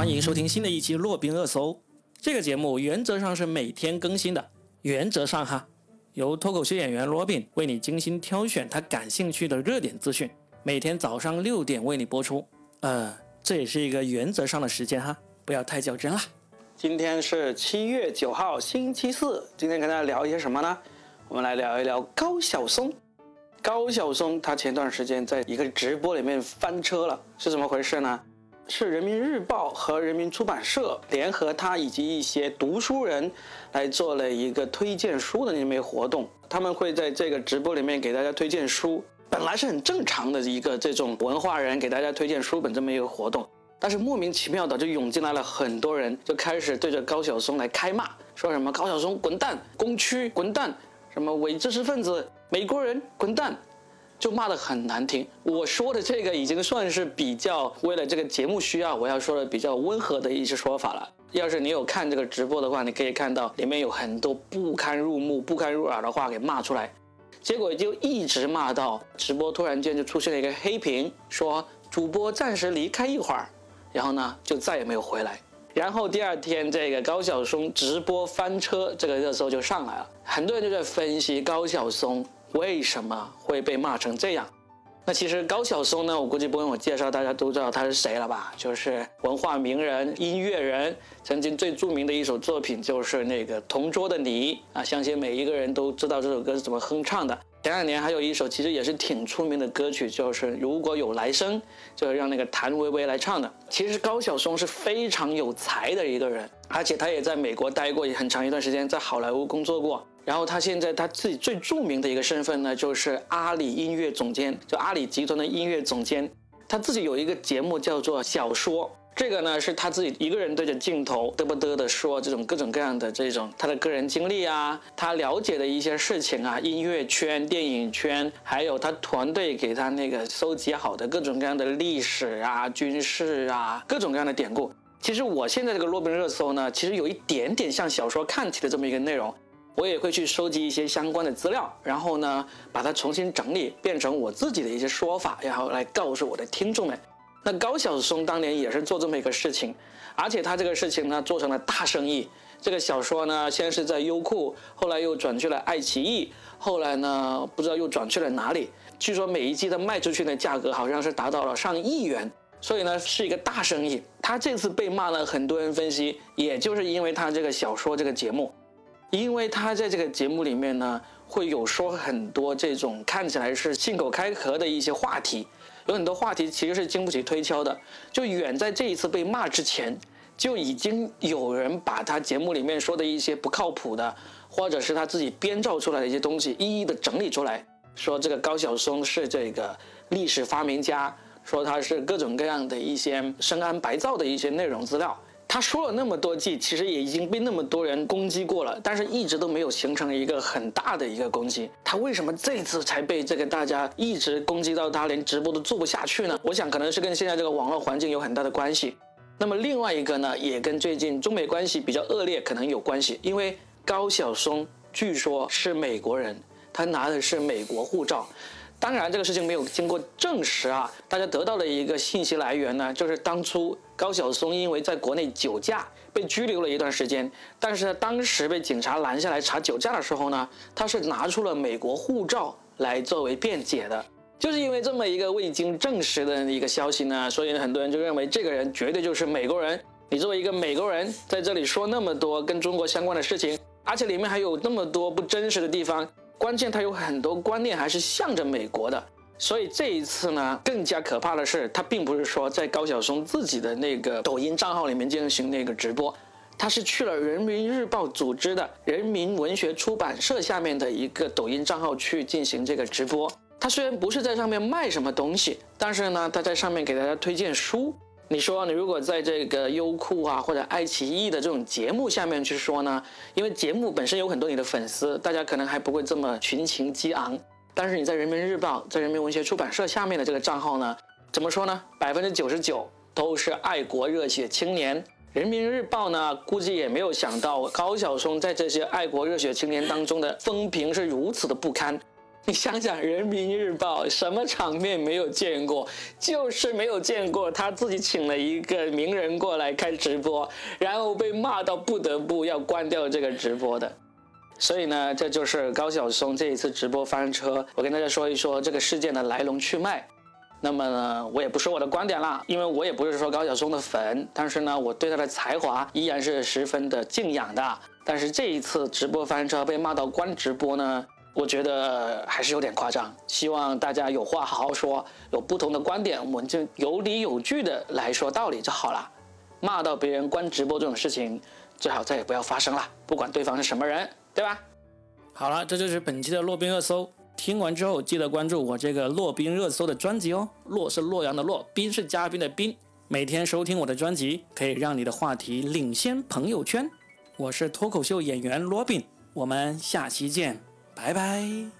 欢迎收听新的一期洛宾热搜。这个节目原则上是每天更新的，原则上哈，由脱口秀演员罗宾为你精心挑选他感兴趣的热点资讯，每天早上六点为你播出。呃，这也是一个原则上的时间哈，不要太较真啦。今天是七月九号，星期四。今天跟大家聊一些什么呢？我们来聊一聊高晓松。高晓松他前段时间在一个直播里面翻车了，是怎么回事呢？是人民日报和人民出版社联合他以及一些读书人来做了一个推荐书的那么一活动。他们会在这个直播里面给大家推荐书，本来是很正常的一个这种文化人给大家推荐书本这么一个活动，但是莫名其妙的就涌进来了很多人，就开始对着高晓松来开骂，说什么高晓松滚蛋，工区滚蛋。什么伪知识分子、美国人滚蛋，就骂得很难听。我说的这个已经算是比较为了这个节目需要，我要说的比较温和的一些说法了。要是你有看这个直播的话，你可以看到里面有很多不堪入目、不堪入耳的话给骂出来，结果就一直骂到直播突然间就出现了一个黑屏，说主播暂时离开一会儿，然后呢就再也没有回来。然后第二天，这个高晓松直播翻车，这个热搜就上来了。很多人就在分析高晓松为什么会被骂成这样。那其实高晓松呢，我估计不用我介绍，大家都知道他是谁了吧？就是文化名人、音乐人。曾经最著名的一首作品就是那个《同桌的你》啊，相信每一个人都知道这首歌是怎么哼唱的。前两年还有一首其实也是挺出名的歌曲，就是《如果有来生》，就是让那个谭维维来唱的。其实高晓松是非常有才的一个人，而且他也在美国待过也很长一段时间，在好莱坞工作过。然后他现在他自己最著名的一个身份呢，就是阿里音乐总监，就阿里集团的音乐总监。他自己有一个节目叫做《小说》。这个呢是他自己一个人对着镜头嘚不嘚的说这种各种各样的这种他的个人经历啊，他了解的一些事情啊，音乐圈、电影圈，还有他团队给他那个收集好的各种各样的历史啊、军事啊，各种各样的典故。其实我现在这个洛宾热搜呢，其实有一点点像小说看起的这么一个内容，我也会去收集一些相关的资料，然后呢把它重新整理，变成我自己的一些说法，然后来告诉我的听众们。那高晓松当年也是做这么一个事情，而且他这个事情呢做成了大生意。这个小说呢，先是在优酷，后来又转去了爱奇艺，后来呢不知道又转去了哪里。据说每一季的卖出去的价格好像是达到了上亿元，所以呢是一个大生意。他这次被骂了，很多人分析，也就是因为他这个小说这个节目，因为他在这个节目里面呢会有说很多这种看起来是信口开河的一些话题。有很多话题其实是经不起推敲的，就远在这一次被骂之前，就已经有人把他节目里面说的一些不靠谱的，或者是他自己编造出来的一些东西，一一的整理出来，说这个高晓松是这个历史发明家，说他是各种各样的一些深谙白造的一些内容资料。他说了那么多季，其实也已经被那么多人攻击过了，但是一直都没有形成一个很大的一个攻击。他为什么这次才被这个大家一直攻击到他连直播都做不下去呢？我想可能是跟现在这个网络环境有很大的关系。那么另外一个呢，也跟最近中美关系比较恶劣可能有关系，因为高晓松据说是美国人，他拿的是美国护照。当然，这个事情没有经过证实啊。大家得到的一个信息来源呢，就是当初高晓松因为在国内酒驾被拘留了一段时间，但是当时被警察拦下来查酒驾的时候呢，他是拿出了美国护照来作为辩解的。就是因为这么一个未经证实的一个消息呢，所以很多人就认为这个人绝对就是美国人。你作为一个美国人在这里说那么多跟中国相关的事情，而且里面还有那么多不真实的地方。关键他有很多观念还是向着美国的，所以这一次呢，更加可怕的是，他并不是说在高晓松自己的那个抖音账号里面进行那个直播，他是去了人民日报组织的人民文学出版社下面的一个抖音账号去进行这个直播。他虽然不是在上面卖什么东西，但是呢，他在上面给大家推荐书。你说你如果在这个优酷啊或者爱奇艺的这种节目下面去说呢？因为节目本身有很多你的粉丝，大家可能还不会这么群情激昂。但是你在人民日报、在人民文学出版社下面的这个账号呢，怎么说呢？百分之九十九都是爱国热血青年。人民日报呢，估计也没有想到高晓松在这些爱国热血青年当中的风评是如此的不堪。你想想，人民日报什么场面没有见过？就是没有见过他自己请了一个名人过来开直播，然后被骂到不得不要关掉这个直播的。所以呢，这就是高晓松这一次直播翻车。我跟大家说一说这个事件的来龙去脉。那么呢，我也不说我的观点啦，因为我也不是说高晓松的粉，但是呢，我对他的才华依然是十分的敬仰的。但是这一次直播翻车被骂到关直播呢，我觉得还是有点夸张。希望大家有话好好说，有不同的观点，我们就有理有据的来说道理就好了。骂到别人关直播这种事情，最好再也不要发生了，不管对方是什么人，对吧？好了，这就是本期的洛宾热搜。听完之后，记得关注我这个洛宾热搜的专辑哦。洛是洛阳的洛，宾是嘉宾的宾。每天收听我的专辑，可以让你的话题领先朋友圈。我是脱口秀演员罗宾，我们下期见，拜拜。